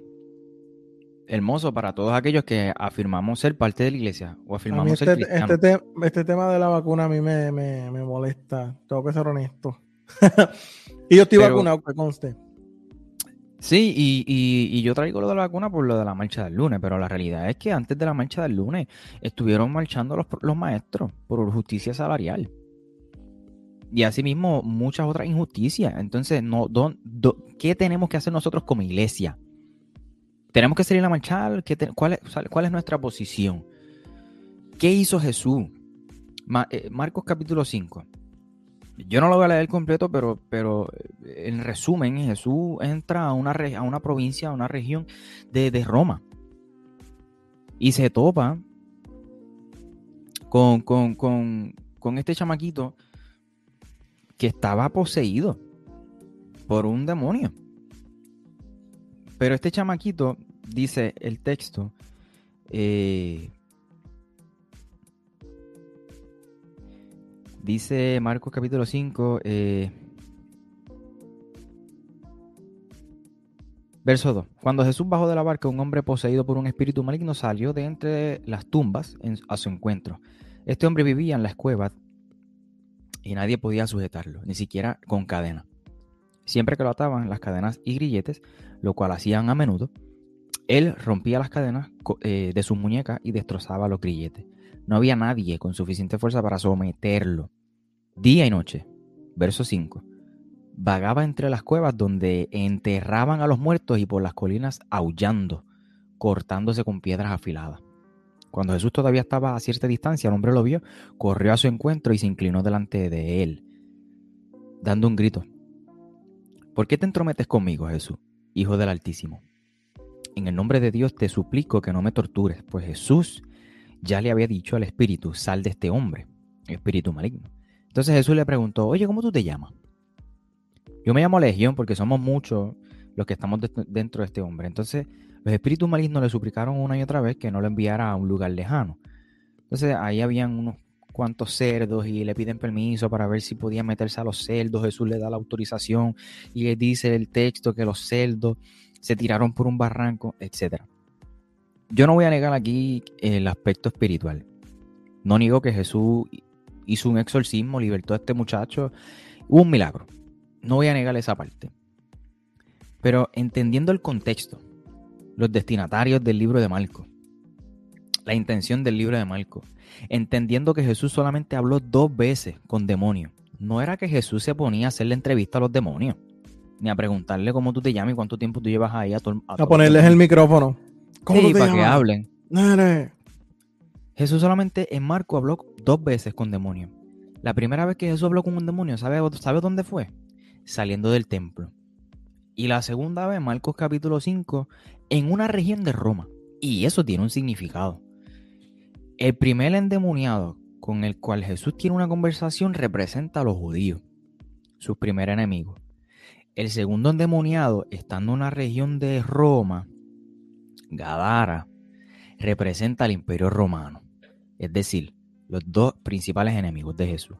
hermoso para todos aquellos que afirmamos ser parte de la iglesia o afirmamos ser este, este, este, tema de la vacuna a mí me, molesta, tengo que ser honesto. [laughs] y yo estoy vacunado, que conste. Sí, y, yo traigo lo de la vacuna por lo de la marcha del lunes, pero la realidad es que antes de la marcha del lunes estuvieron marchando los, los maestros por justicia salarial. Y asimismo muchas otras injusticias. Entonces, no, ¿qué tenemos que hacer nosotros como iglesia? Tenemos que salir a marchar. cuál, es, nuestra posición? ¿Qué hizo Jesús? Eh, Marcos capítulo 5. Yo no lo voy a leer completo, pero, pero eh, en resumen, Jesús entra a una, a una provincia, a una región de, Roma. Y se topa con, con este chamaquito que estaba poseído por un demonio. Pero este chamaquito, dice el texto, eh, dice Marcos capítulo 5, eh, verso 2. Cuando Jesús bajó de la barca, un hombre poseído por un espíritu maligno salió de entre las tumbas a su encuentro. Este hombre vivía en las cuevas y nadie podía sujetarlo, ni siquiera con cadena Siempre que lo ataban las cadenas y grilletes, lo cual hacían a menudo, él rompía las cadenas eh, de sus muñecas y destrozaba los grilletes. No había nadie con suficiente fuerza para someterlo. Día y noche. Verso 5. Vagaba entre las cuevas donde enterraban a los muertos y por las colinas aullando, cortándose con piedras afiladas. Cuando Jesús todavía estaba a cierta distancia, el hombre lo vio, corrió a su encuentro y se inclinó delante de él, dando un grito. ¿Por qué te entrometes conmigo, Jesús, Hijo del Altísimo? En el nombre de Dios te suplico que no me tortures, pues Jesús ya le había dicho al espíritu, sal de este hombre, espíritu maligno. Entonces Jesús le preguntó, oye, ¿cómo tú te llamas? Yo me llamo Legión porque somos muchos los que estamos dentro de este hombre. Entonces los espíritus malignos le suplicaron una y otra vez que no lo enviara a un lugar lejano. Entonces ahí habían unos cuantos cerdos y le piden permiso para ver si podía meterse a los cerdos. Jesús le da la autorización y le dice el texto que los cerdos se tiraron por un barranco, etc. Yo no voy a negar aquí el aspecto espiritual. No niego que Jesús hizo un exorcismo, libertó a este muchacho. Hubo un milagro. No voy a negar esa parte. Pero entendiendo el contexto, los destinatarios del libro de Marco, la intención del libro de Marco, entendiendo que Jesús solamente habló dos veces con demonios. No era que Jesús se ponía a hacerle entrevista a los demonios, ni a preguntarle cómo tú te llamas y cuánto tiempo tú llevas ahí a, a, ponerles el micrófono. ¿Cómo para que hablen. Jesús solamente en Marco habló dos veces con demonios. La primera vez que Jesús habló con un demonio, ¿sabe, ¿sabe dónde fue? Saliendo del templo. Y la segunda vez, Marcos capítulo 5, en una región de Roma. Y eso tiene un significado. El primer endemoniado con el cual Jesús tiene una conversación representa a los judíos, sus primer enemigos. El segundo endemoniado, estando en una región de Roma, Gadara, representa al imperio romano, es decir, los dos principales enemigos de Jesús.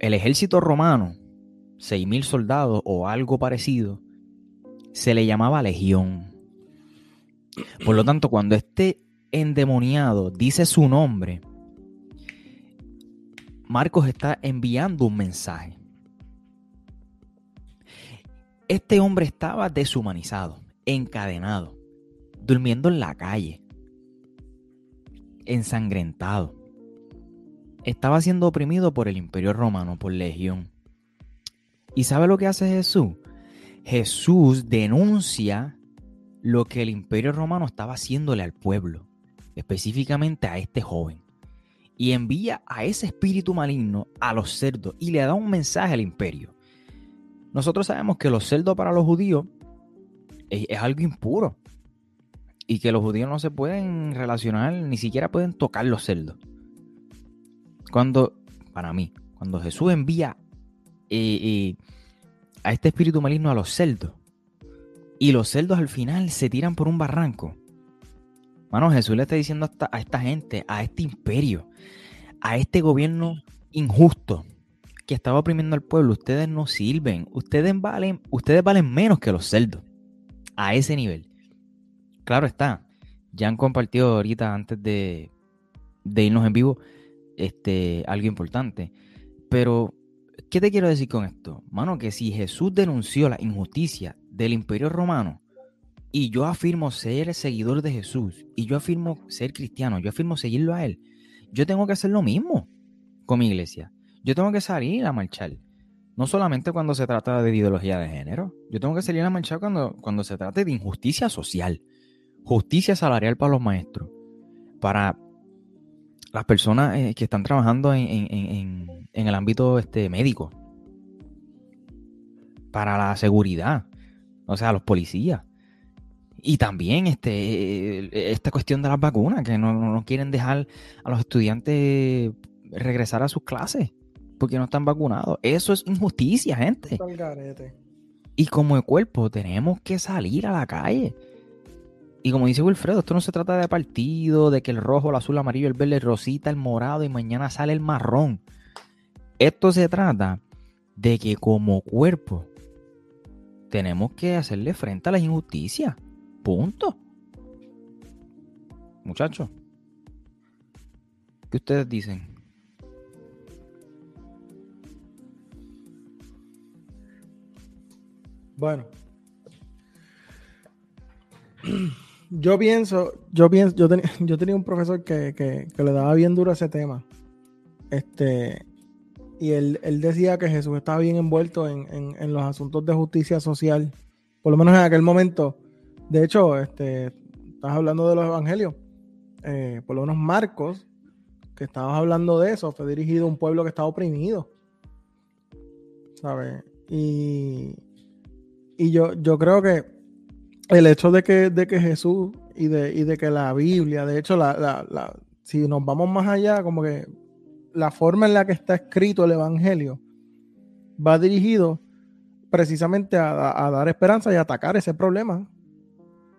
El ejército romano, 6.000 soldados o algo parecido, se le llamaba legión. Por lo tanto, cuando este endemoniado dice su nombre, Marcos está enviando un mensaje. Este hombre estaba deshumanizado, encadenado, durmiendo en la calle, ensangrentado. Estaba siendo oprimido por el imperio romano, por legión. ¿Y sabe lo que hace Jesús? Jesús denuncia lo que el imperio romano estaba haciéndole al pueblo, específicamente a este joven. Y envía a ese espíritu maligno a los cerdos y le da un mensaje al imperio. Nosotros sabemos que los cerdos para los judíos es, algo impuro y que los judíos no se pueden relacionar, ni siquiera pueden tocar los cerdos. Cuando, para mí, cuando Jesús envía eh, eh, a este espíritu maligno a los celdos. Y los celdos al final se tiran por un barranco. Mano, Jesús le está diciendo a esta, gente, a este imperio, a este gobierno injusto que estaba oprimiendo al pueblo, ustedes no sirven, ustedes valen, ustedes valen menos que los celdos. A ese nivel. Claro está. Ya han compartido ahorita antes de, de irnos en vivo este, algo importante. Pero ¿Qué te quiero decir con esto? Mano, que si Jesús denunció la injusticia del imperio romano y yo afirmo ser seguidor de Jesús y yo afirmo ser cristiano, yo afirmo seguirlo a Él, yo tengo que hacer lo mismo con mi iglesia. Yo tengo que salir a marchar. No solamente cuando se trata de ideología de género, yo tengo que salir a marchar cuando, cuando se trate de injusticia social, justicia salarial para los maestros, para las personas eh, que están trabajando en, el ámbito este, médico, para la seguridad, o sea, los policías. Y también este, esta cuestión de las vacunas, que no, quieren dejar a los estudiantes regresar a sus clases porque no están vacunados. Eso es injusticia, gente. Y como el cuerpo tenemos que salir a la calle. Y como dice Wilfredo, esto no se trata de partido, de que el rojo, el azul, el amarillo, el verde, el rosita, el morado y mañana sale el marrón. Esto se trata de que como cuerpo tenemos que hacerle frente a las injusticias. Punto. Muchachos, ¿qué ustedes dicen? Bueno. Yo pienso, yo pienso, yo, tenía, [laughs] yo tenía un profesor que, que, le daba bien duro ese tema. Este, y él, él decía que Jesús estaba bien envuelto en, en, en, los asuntos de justicia social, por lo menos en aquel momento. De hecho, este, estás hablando de los evangelios. Eh, por lo menos Marcos, que estabas hablando de eso, fue dirigido a un pueblo que estaba oprimido. ¿Sabes? Y, y yo, yo creo que el hecho de que, de que Jesús y de, y de que la Biblia, de hecho, la, la, la, si nos vamos más allá, como que la forma en la que está escrito el Evangelio va dirigido precisamente a dar esperanza y atacar ese problema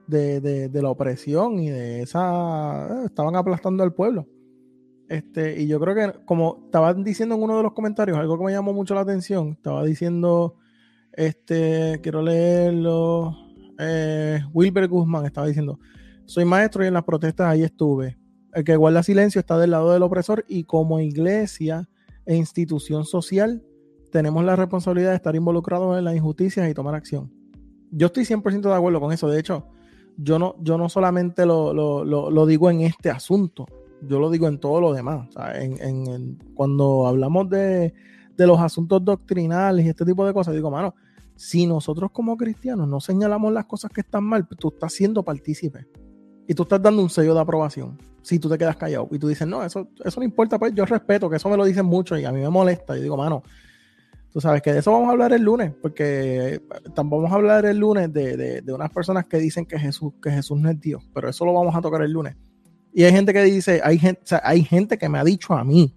de, la opresión y de esa... Eh, estaban aplastando al pueblo. Este, y yo creo que, como estaban diciendo en uno de los comentarios, algo que me llamó mucho la atención, estaba diciendo, este, quiero leerlo, eh, Wilber Guzmán estaba diciendo, soy maestro y en las protestas ahí estuve. El que guarda silencio está del lado del opresor y como iglesia e institución social tenemos la responsabilidad de estar involucrados en las injusticias y tomar acción. Yo estoy 100% de acuerdo con eso. De hecho, yo no, yo no solamente lo, lo, lo, digo en este asunto, yo lo digo en todo lo demás. Cuando hablamos de, de, los asuntos doctrinales y este tipo de cosas, digo, mano, si nosotros como cristianos no señalamos las cosas que están mal, tú estás siendo partícipe y tú estás dando un sello de aprobación. Si tú te quedas callado y tú dices, no, eso, eso no importa, pues yo respeto, que eso me lo dicen mucho y a mí me molesta. Y digo, mano, tú sabes que de eso vamos a hablar el lunes, porque vamos a hablar el lunes de, de, de unas personas que dicen que Jesús, que Jesús no es Dios, pero eso lo vamos a tocar el lunes. Y hay gente que dice, hay gente, hay gente que me ha dicho a mí,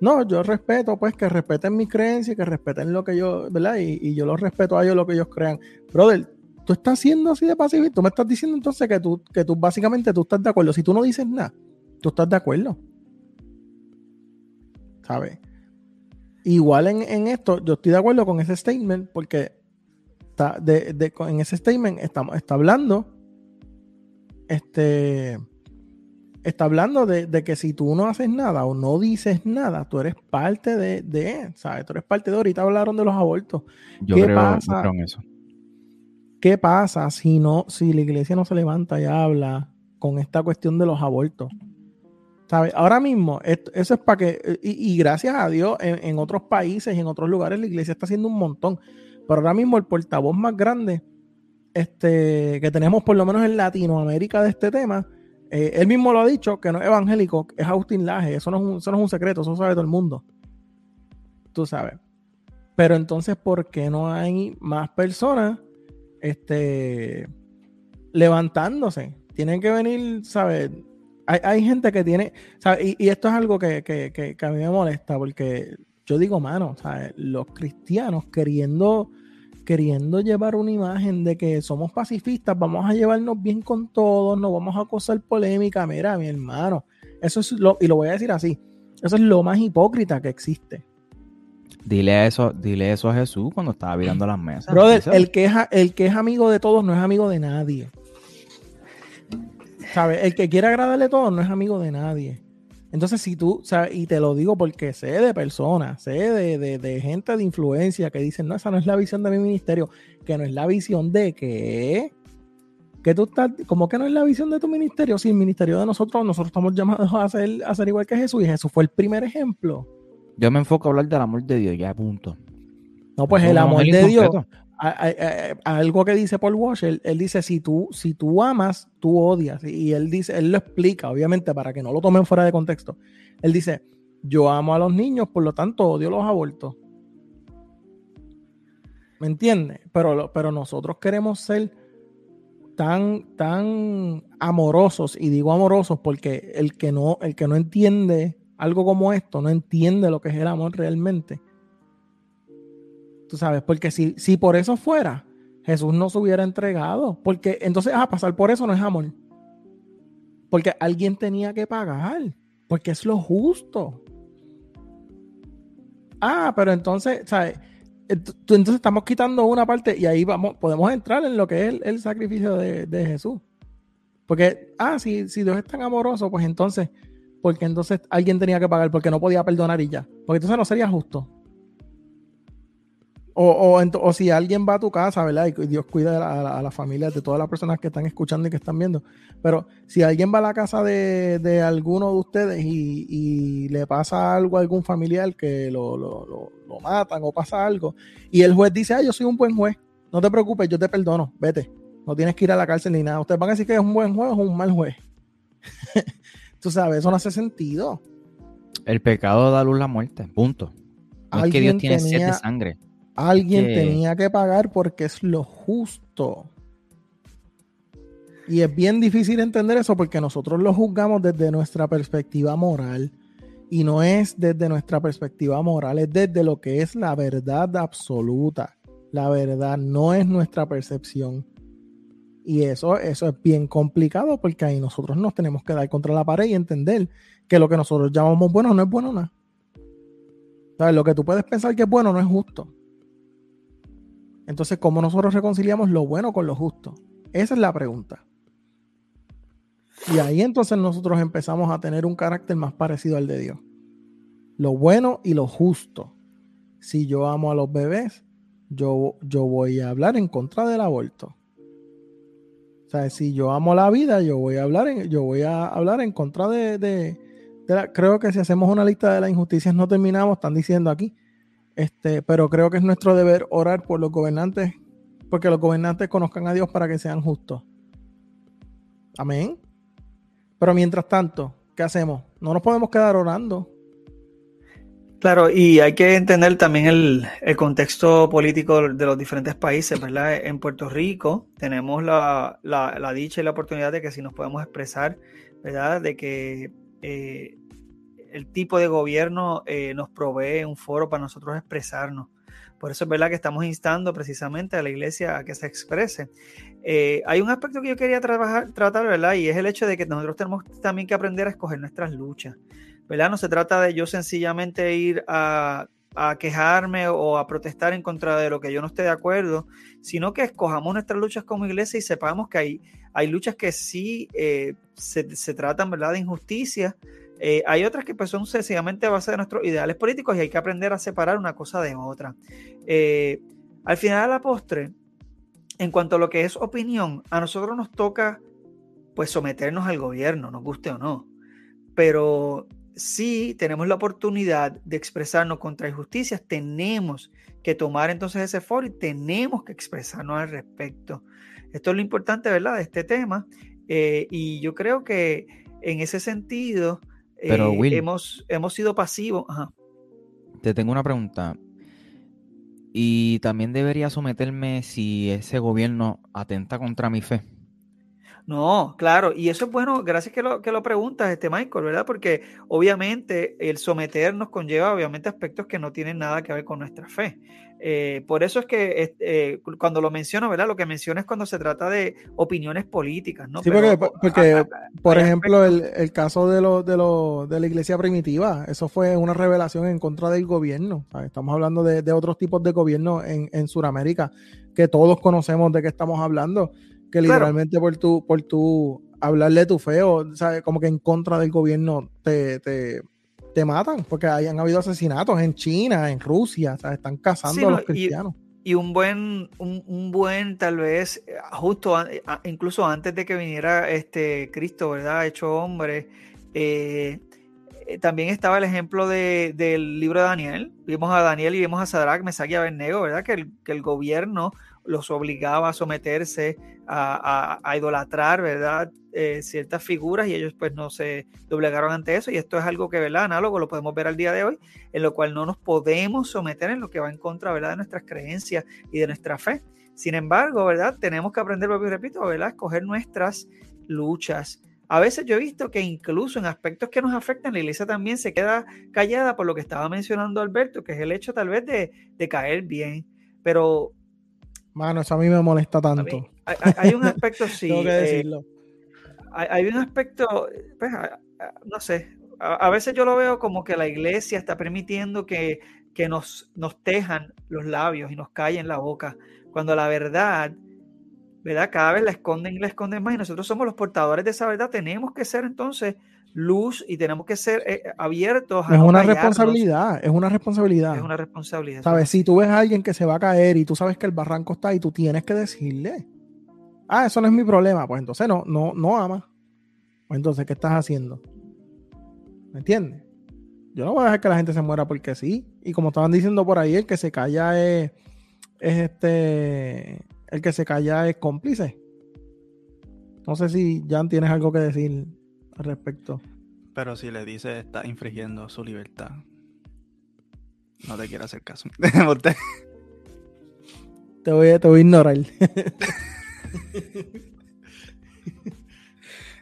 no, yo respeto, pues que respeten mi creencia, que respeten lo que yo, ¿verdad? Y, y, yo los respeto a ellos lo que ellos crean. Brother, tú estás siendo así de pacífico, tú me estás diciendo entonces que tú, que tú básicamente tú estás de acuerdo. Si tú no dices nada, tú estás de acuerdo. ¿Sabes? Igual en, en esto, yo estoy de acuerdo con ese statement porque está de, de, en ese statement estamos, está hablando este está hablando de, de, que si tú no haces nada o no dices nada, tú eres parte de, de ¿sabes? Tú eres parte de, ahorita hablaron de los abortos. Yo ¿Qué creo, pasa? yo creo en eso. ¿Qué pasa si no, si la iglesia no se levanta y habla con esta cuestión de los abortos? Ahora mismo, eso es para que, y, gracias a Dios, en, otros países y en otros lugares la iglesia está haciendo un montón. Pero ahora mismo el portavoz más grande este, que tenemos por lo menos en Latinoamérica de este tema, eh, él mismo lo ha dicho, que no es evangélico, es Agustín Laje. Eso no es, un, eso no es un secreto, eso sabe todo el mundo. Tú sabes. Pero entonces, ¿por qué no hay más personas este, levantándose? Tienen que venir, ¿sabes? Hay, hay gente que tiene, ¿sabes? Y, y, esto es algo que, que, que, que, a mí me molesta, porque yo digo, mano, ¿sabes? Los cristianos queriendo queriendo llevar una imagen de que somos pacifistas, vamos a llevarnos bien con todos, no vamos a causar polémica. Mira, mi hermano, eso es lo, y lo voy a decir así, eso es lo más hipócrita que existe. Dile eso, dile eso a Jesús cuando estaba virando las mesas. Brother, el que, es, el que es amigo de todos no es amigo de nadie. ¿Sabes? El que quiere agradarle a todos no es amigo de nadie. Entonces, si tú, sea, y te lo digo porque sé de personas, sé de, de, de, gente de influencia que dicen, no, esa no es la visión de mi ministerio, que no es la visión de que, que tú estás, como que no es la visión de tu ministerio, si el ministerio de nosotros, nosotros estamos llamados a ser, a ser igual que Jesús, y Jesús fue el primer ejemplo. Yo me enfoco a hablar del amor de Dios, ya punto. No, pues el amor de Dios, algo que dice Paul Walsh, él, él, dice, si tú, si tú amas, tú odias. Y él dice, él lo explica, obviamente, para que no lo tomen fuera de contexto. Él dice, yo amo a los niños, por lo tanto odio los abortos. ¿Me entiendes? Pero, pero nosotros queremos ser tan, tan amorosos, y digo amorosos porque el que no, el que no entiende algo como esto, no entiende lo que es el amor realmente Tú sabes, porque si, si por eso fuera, Jesús no se hubiera entregado. Porque entonces, a pasar por eso no es amor. Porque alguien tenía que pagar. Porque es lo justo. Ah, pero entonces, ¿sabes? Entonces estamos quitando una parte y ahí vamos, podemos entrar en lo que es el, el sacrificio de, de, Jesús. Porque, ah, si, si Dios es tan amoroso, pues entonces, porque entonces alguien tenía que pagar porque no podía perdonar y ya. Porque entonces no sería justo. O, o, si alguien va a tu casa, ¿verdad? Y Dios cuida a la, familia de todas las personas que están escuchando y que están viendo. Pero si alguien va a la casa de, alguno de ustedes y, le pasa algo a algún familiar que lo, lo, lo, matan o pasa algo, y el juez dice, ah, yo soy un buen juez, no te preocupes, yo te perdono, vete. No tienes que ir a la cárcel ni nada. Ustedes van a decir que es un buen juez o un mal juez. [laughs] Tú sabes, eso no hace sentido. El pecado da luz la muerte, punto. No es que Dios tiene sed de sangre. Alguien tenía que pagar porque es lo justo. Y es bien difícil entender eso porque nosotros lo juzgamos desde nuestra perspectiva moral. Y no es desde nuestra perspectiva moral, es desde lo que es la verdad absoluta. La verdad no es nuestra percepción. Y eso, eso es bien complicado porque ahí nosotros nos tenemos que dar contra la pared y entender que lo que nosotros llamamos bueno no es bueno nada. ¿Sabes? Lo que tú puedes pensar que es bueno no es justo. Entonces, ¿cómo nosotros reconciliamos lo bueno con lo justo? Esa es la pregunta. Y ahí entonces nosotros empezamos a tener un carácter más parecido al de Dios. Lo bueno y lo justo. Si yo amo a los bebés, yo, yo voy a hablar en contra del aborto. O sea, si yo amo la vida, yo voy a hablar en, yo voy a hablar en contra de, creo que si hacemos una lista de las injusticias no terminamos, están diciendo aquí. Este, pero creo que es nuestro deber orar por los gobernantes, porque los gobernantes conozcan a Dios para que sean justos. Amén. Pero mientras tanto, ¿qué hacemos? No nos podemos quedar orando. Claro, y hay que entender también el, contexto político de los diferentes países, ¿verdad? En Puerto Rico tenemos la, dicha y la oportunidad de que si nos podemos expresar, ¿verdad? De que eh, el tipo de gobierno eh, nos provee un foro para nosotros expresarnos. Por eso es verdad que estamos instando precisamente a la iglesia a que se exprese. Eh, hay un aspecto que yo quería trabajar, tratar, ¿verdad? Y es el hecho de que nosotros tenemos también que aprender a escoger nuestras luchas. ¿verdad? No se trata de yo sencillamente ir a, quejarme o a protestar en contra de lo que yo no esté de acuerdo, sino que escojamos nuestras luchas como iglesia y sepamos que hay, hay luchas que sí eh, se, tratan, ¿verdad?, de injusticia. Eh, hay otras que pues, son sencillamente a base de nuestros ideales políticos y hay que aprender a separar una cosa de otra. Eh, al final, a la postre, en cuanto a lo que es opinión, a nosotros nos toca pues someternos al gobierno, nos guste o no. Pero si tenemos la oportunidad de expresarnos contra injusticias, tenemos que tomar entonces ese foro y tenemos que expresarnos al respecto. Esto es lo importante, ¿verdad?, de este tema. Eh, y yo creo que en ese sentido eh, hemos, hemos sido pasivos. Te tengo una pregunta. Y también debería someterme si ese gobierno atenta contra mi fe. No, claro, y eso es bueno, gracias que lo, que lo preguntas, este Michael, ¿verdad? Porque obviamente el someternos conlleva obviamente aspectos que no tienen nada que ver con nuestra fe. Eh, por eso es que eh, cuando lo menciono, ¿verdad? Lo que menciono es cuando se trata de opiniones políticas, ¿no? Sí, porque, porque por ejemplo, el, caso de, lo, de, lo, de la iglesia primitiva, eso fue una revelación en contra del gobierno. Estamos hablando de, de, otros tipos de gobierno en, en Sudamérica, que todos conocemos de qué estamos hablando que literalmente por tu, por tu hablarle tu feo, como que en contra del gobierno te, te, te matan, porque hayan habido asesinatos en China, en Rusia, están cazando a los cristianos. Y, un buen, un, buen, tal vez, justo incluso antes de que viniera este Cristo, ¿verdad? Hecho hombre, eh, eh, también estaba el ejemplo de, del libro de Daniel. Vimos a Daniel y vimos a Sadrach, Mesach y Abednego, ¿verdad? Que el, que el gobierno los obligaba a someterse a, idolatrar, ¿verdad? Eh, ciertas figuras y ellos pues no se doblegaron ante eso y esto es algo que, ¿verdad? Análogo, lo podemos ver al día de hoy, en lo cual no nos podemos someter en lo que va en contra, ¿verdad? De nuestras creencias y de nuestra fe. Sin embargo, ¿verdad? Tenemos que aprender, y repito, ¿verdad? Escoger nuestras luchas. A veces yo he visto que incluso en aspectos que nos afectan, la iglesia también se queda callada por lo que estaba mencionando Alberto, que es el hecho tal vez de, de caer bien. Pero Mano, eso a mí me molesta tanto. hay, un aspecto, [laughs] sí. Tengo que eh, decirlo. hay, un aspecto, pues, no sé, a, veces yo lo veo como que la iglesia está permitiendo que, que nos, nos tejan los labios y nos callen la boca, cuando la verdad ¿verdad? Cada vez la esconden y la esconden más y nosotros somos los portadores de esa verdad. Tenemos que ser entonces luz y tenemos que ser eh, abiertos a... Es una responsabilidad, es una responsabilidad. Es una responsabilidad. ¿Sabes? Si tú ves a alguien que se va a caer y tú sabes que el barranco está ahí, tú tienes que decirle, ah, eso no es mi problema, pues entonces no, no, no ama. Pues entonces, ¿qué estás haciendo? ¿Me entiendes? Yo no voy a dejar que la gente se muera porque sí. Y como estaban diciendo por ahí, el que se calla es, es este, el que se calla es cómplice. No sé si Jan tienes algo que decir al respecto. Pero si le dice está infringiendo su libertad, no te quiero hacer caso. [laughs] te, voy, te voy a ignorar. [laughs]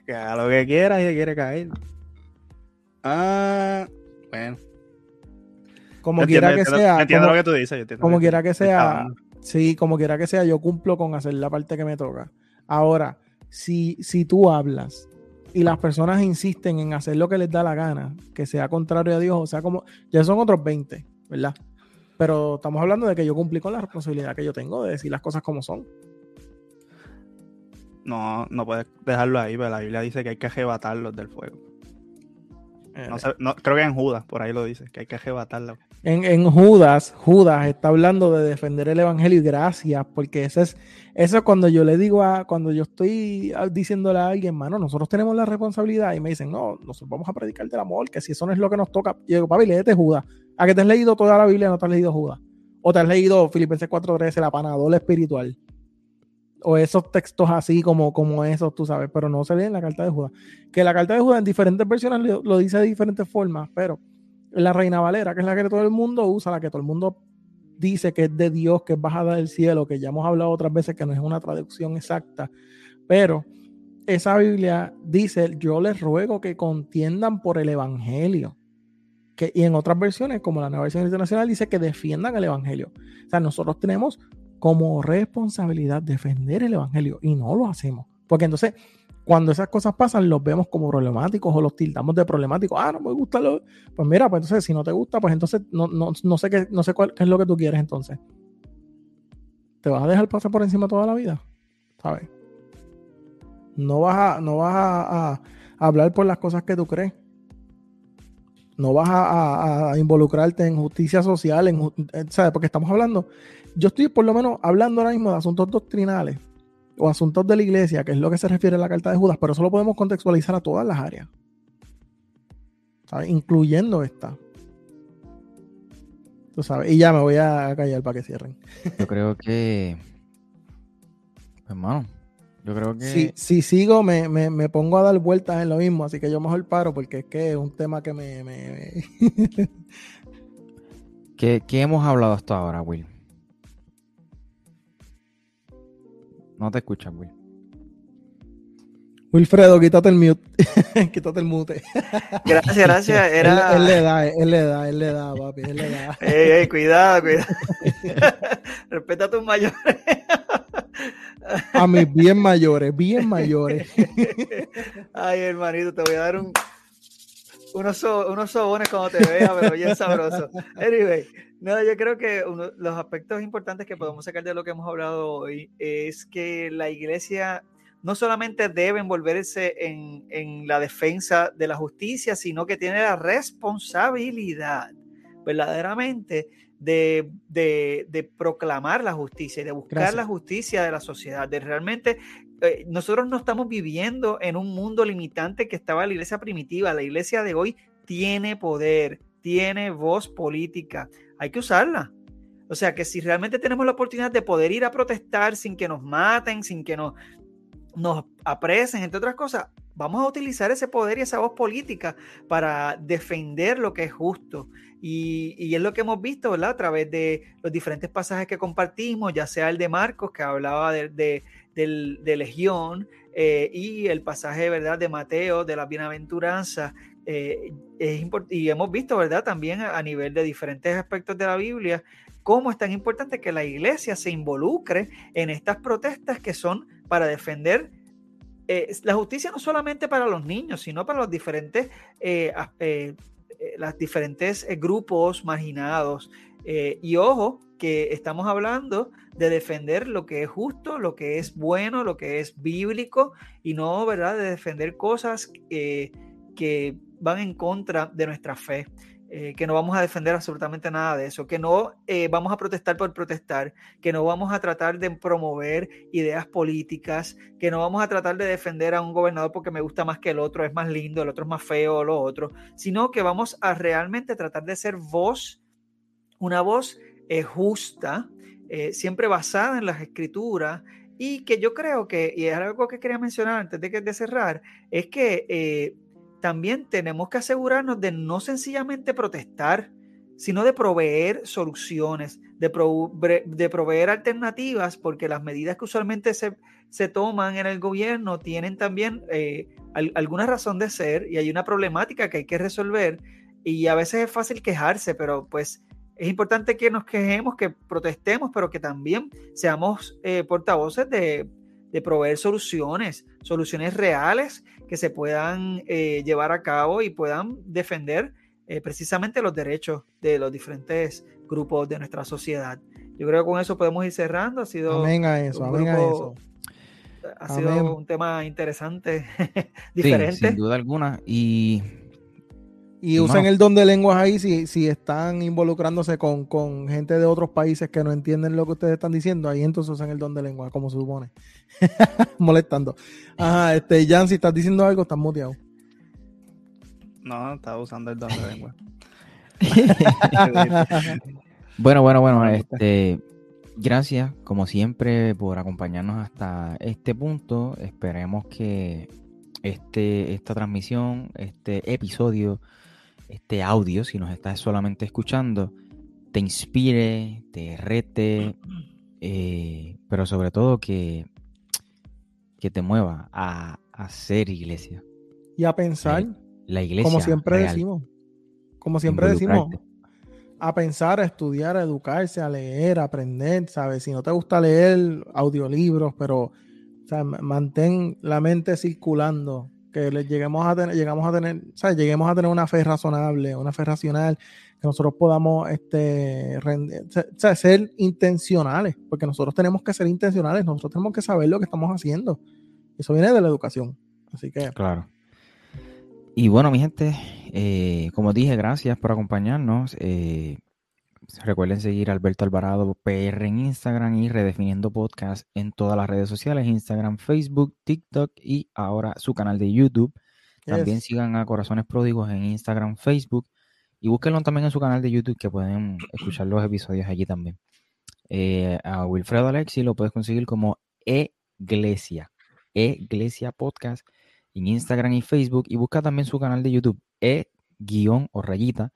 que haga lo que quiera y quiere caer. Ah, bueno. Como quiera que sea. Entiendo lo que tú dices. como quiera que sea. Sí, como quiera que sea, yo cumplo con hacer la parte que me toca. Ahora, si, si tú hablas y las personas insisten en hacer lo que les da la gana, que sea contrario a Dios, o sea, como ya son otros 20, ¿verdad? Pero estamos hablando de que yo cumplí con la responsabilidad que yo tengo de decir las cosas como son. No, no puedes dejarlo ahí, pero la Biblia dice que hay que arrebatarlos del fuego. Eh, no, creo que en Judas, por ahí lo dice, que hay que arrebatarlo. En, Judas, Judas está hablando de defender el evangelio y gracias, porque eso es, eso cuando yo le digo a, cuando yo estoy diciéndole a alguien, mano, nosotros tenemos la responsabilidad y me dicen, no, nosotros vamos a predicar del amor, que si eso no es lo que nos toca, yo digo, papi, léete Judas. ¿A que te has leído toda la Biblia no te has leído Judas? ¿O te has leído Filipenses 4.13, la panadora espiritual? o esos textos así como, como esos, tú sabes, pero no se lee en la carta de Judas. Que la carta de Judas en diferentes versiones lo, dice de diferentes formas, pero la Reina Valera, que es la que todo el mundo usa, la que todo el mundo dice que es de Dios, que es bajada del cielo, que ya hemos hablado otras veces que no es una traducción exacta, pero esa Biblia dice, yo les ruego que contiendan por el Evangelio. Que, y en otras versiones, como la nueva versión internacional, dice que defiendan el Evangelio. O sea, nosotros tenemos como responsabilidad defender el Evangelio y no lo hacemos. Porque entonces, cuando esas cosas pasan, los vemos como problemáticos o los tildamos de problemáticos. Ah, no me gusta lo. Pues mira, pues entonces, si no te gusta, pues entonces no, no, no sé, qué, no sé cuál, es lo que tú quieres entonces. ¿Te vas a dejar pasar por encima toda la vida? ¿Sabes? No vas a, no vas a, hablar por las cosas que tú crees. No vas a, a involucrarte en justicia social, en, eh, ¿sabes? Porque estamos hablando yo estoy por lo menos hablando ahora mismo de asuntos doctrinales o asuntos de la iglesia, que es lo que se refiere a la carta de Judas, pero eso lo podemos contextualizar a todas las áreas, ¿sabes? incluyendo esta. Tú sabes, y ya me voy a callar para que cierren. Yo creo que, hermano, yo creo que... Si, si sigo, me, me, pongo a dar vueltas en lo mismo, así que yo mejor paro porque es que es un tema que me... me... ¿Qué, ¿Qué hemos hablado hasta ahora, Will? No te escuchan, Will. Wilfredo, quítate el mute. [laughs] quítate el mute. Gracias, gracias. Era... Él, le da, él le da, él le da, papi, él le da. [laughs] Ey, ey, cuidado, cuidado. [laughs] Respeta a tus mayores. a mis bien mayores, bien mayores. Ay, hermanito, te voy a dar un, unos, unos sobones cuando te vea, pero bien sabroso. [laughs] Anyway, no, yo creo que uno, los aspectos importantes que podemos sacar de lo que hemos hablado hoy es que la iglesia no solamente debe envolverse en, en la defensa de la justicia, sino que tiene la responsabilidad verdaderamente de, de, de, proclamar la justicia y de buscar la justicia de la sociedad, de realmente eh, nosotros no estamos viviendo en un mundo limitante que estaba la iglesia primitiva, la iglesia de hoy tiene poder, tiene voz política, hay que usarla. O sea que si realmente tenemos la oportunidad de poder ir a protestar sin que nos maten, sin que nos, apresen, entre otras cosas, vamos a utilizar ese poder y esa voz política para defender lo que es justo. Y, es lo que hemos visto, ¿verdad? A través de los diferentes pasajes que compartimos, ya sea el de Marcos, que hablaba de, Legión, eh, y el pasaje, ¿verdad?, de Mateo, de la bienaventuranza, eh, y hemos visto, ¿verdad? También a, nivel de diferentes aspectos de la Biblia, cómo es tan importante que la iglesia se involucre en estas protestas que son para defender eh, la justicia no solamente para los niños, sino para los diferentes, eh, diferentes grupos marginados. y ojo, que estamos hablando de defender lo que es justo, lo que es bueno, lo que es bíblico y no, ¿verdad?, de defender cosas eh, que van en contra de nuestra fe. Eh, que no vamos a defender absolutamente nada de eso, que no eh, vamos a protestar por protestar, que no vamos a tratar de promover ideas políticas, que no vamos a tratar de defender a un gobernador porque me gusta más que el otro, es más lindo, el otro es más feo lo otro, sino que vamos a realmente tratar de ser voz, una voz eh, justa, siempre basada en las escrituras y que yo creo que, y es algo que quería mencionar antes de, de cerrar, es que también tenemos que asegurarnos de no sencillamente protestar, sino de proveer soluciones, de, de proveer alternativas, porque las medidas que usualmente se, se toman en el gobierno tienen también eh, alguna razón de ser y hay una problemática que hay que resolver y a veces es fácil quejarse, pero pues es importante que nos quejemos, que protestemos, pero que también seamos eh, portavoces de, de proveer soluciones, soluciones reales que se puedan eh, llevar a cabo y puedan defender eh, precisamente los derechos de los diferentes grupos de nuestra sociedad. Yo creo que con eso podemos ir cerrando. Ha sido amén a eso, amén a eso. Ha sido un tema interesante, [laughs] diferente. sin duda alguna. Y y usen el don de lenguas ahí si, si están involucrándose con, con, gente de otros países que no entienden lo que ustedes están diciendo. Ahí entonces usen el don de lenguas, como se supone. [laughs] Molestando. Ajá, este, Jan, si estás diciendo algo, estás muteado. No, estaba usando el don de lengua. [laughs] bueno, bueno, bueno, este, gracias como siempre por acompañarnos hasta este punto. Esperemos que este, esta transmisión, este episodio este audio, si nos estás solamente escuchando, te inspire, te rete, eh, pero sobre todo que, que te mueva a, hacer iglesia. Y a pensar. La, iglesia. Como siempre decimos. Como siempre decimos. A pensar, a estudiar, a educarse, a leer, a aprender, ¿sabes? Si no te gusta leer audiolibros, pero mantén la mente circulando que le lleguemos a tener, llegamos a tener, o lleguemos a tener una fe razonable, una fe racional, que nosotros podamos este, ser intencionales, porque nosotros tenemos que ser intencionales, nosotros tenemos que saber lo que estamos haciendo. Eso viene de la educación. Así que. Claro. Y bueno, mi gente, eh, como dije, gracias por acompañarnos. Eh, Recuerden seguir a Alberto Alvarado PR en Instagram y Redefiniendo Podcast en todas las redes sociales, Instagram, Facebook, TikTok y ahora su canal de YouTube. También sigan a Corazones Pródigos en Instagram, Facebook y búsquenlo también en su canal de YouTube que pueden escuchar los episodios allí también. Eh, a Wilfredo Alexi lo puedes conseguir como Eglesia, Eglesia Podcast en Instagram y Facebook y busca también su canal de YouTube, E-o rayita,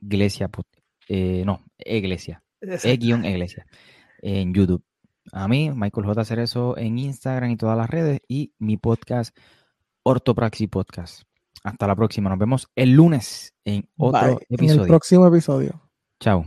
Iglesia Podcast eh, no, Iglesia, E-Iglesia, en YouTube. A mí, Michael J. Cerezo en Instagram y todas las redes y mi podcast Ortopraxi Podcast. Hasta la próxima. Nos vemos el lunes en otro episodio. En el próximo episodio. Chao.